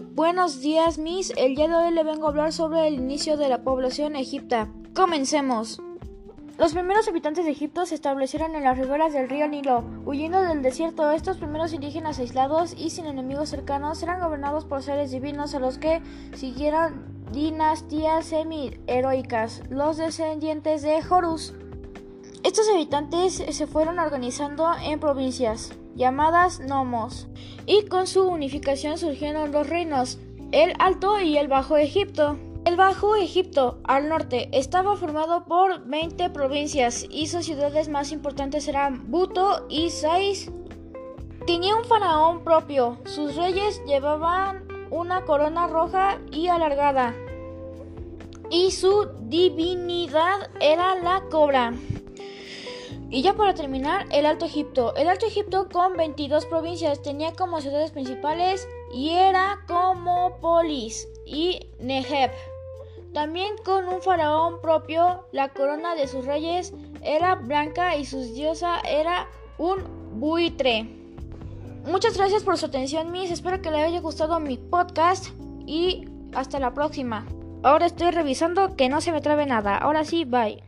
Buenos días, Miss. El día de hoy le vengo a hablar sobre el inicio de la población egipta. Comencemos. Los primeros habitantes de Egipto se establecieron en las riberas del río Nilo. Huyendo del desierto, estos primeros indígenas aislados y sin enemigos cercanos eran gobernados por seres divinos a los que siguieron dinastías semi-heroicas, los descendientes de Horus. Estos habitantes se fueron organizando en provincias llamadas nomos, y con su unificación surgieron dos reinos, el Alto y el Bajo Egipto. El Bajo Egipto, al norte, estaba formado por 20 provincias y sus ciudades más importantes eran Buto y Sais. Tenía un faraón propio, sus reyes llevaban una corona roja y alargada, y su divinidad era la cobra. Y ya para terminar, el Alto Egipto. El Alto Egipto con 22 provincias tenía como ciudades principales Hieracómopolis y Neheb. También con un faraón propio, la corona de sus reyes era blanca y su diosa era un buitre. Muchas gracias por su atención, Miss. Espero que le haya gustado mi podcast y hasta la próxima. Ahora estoy revisando que no se me trabe nada. Ahora sí, bye.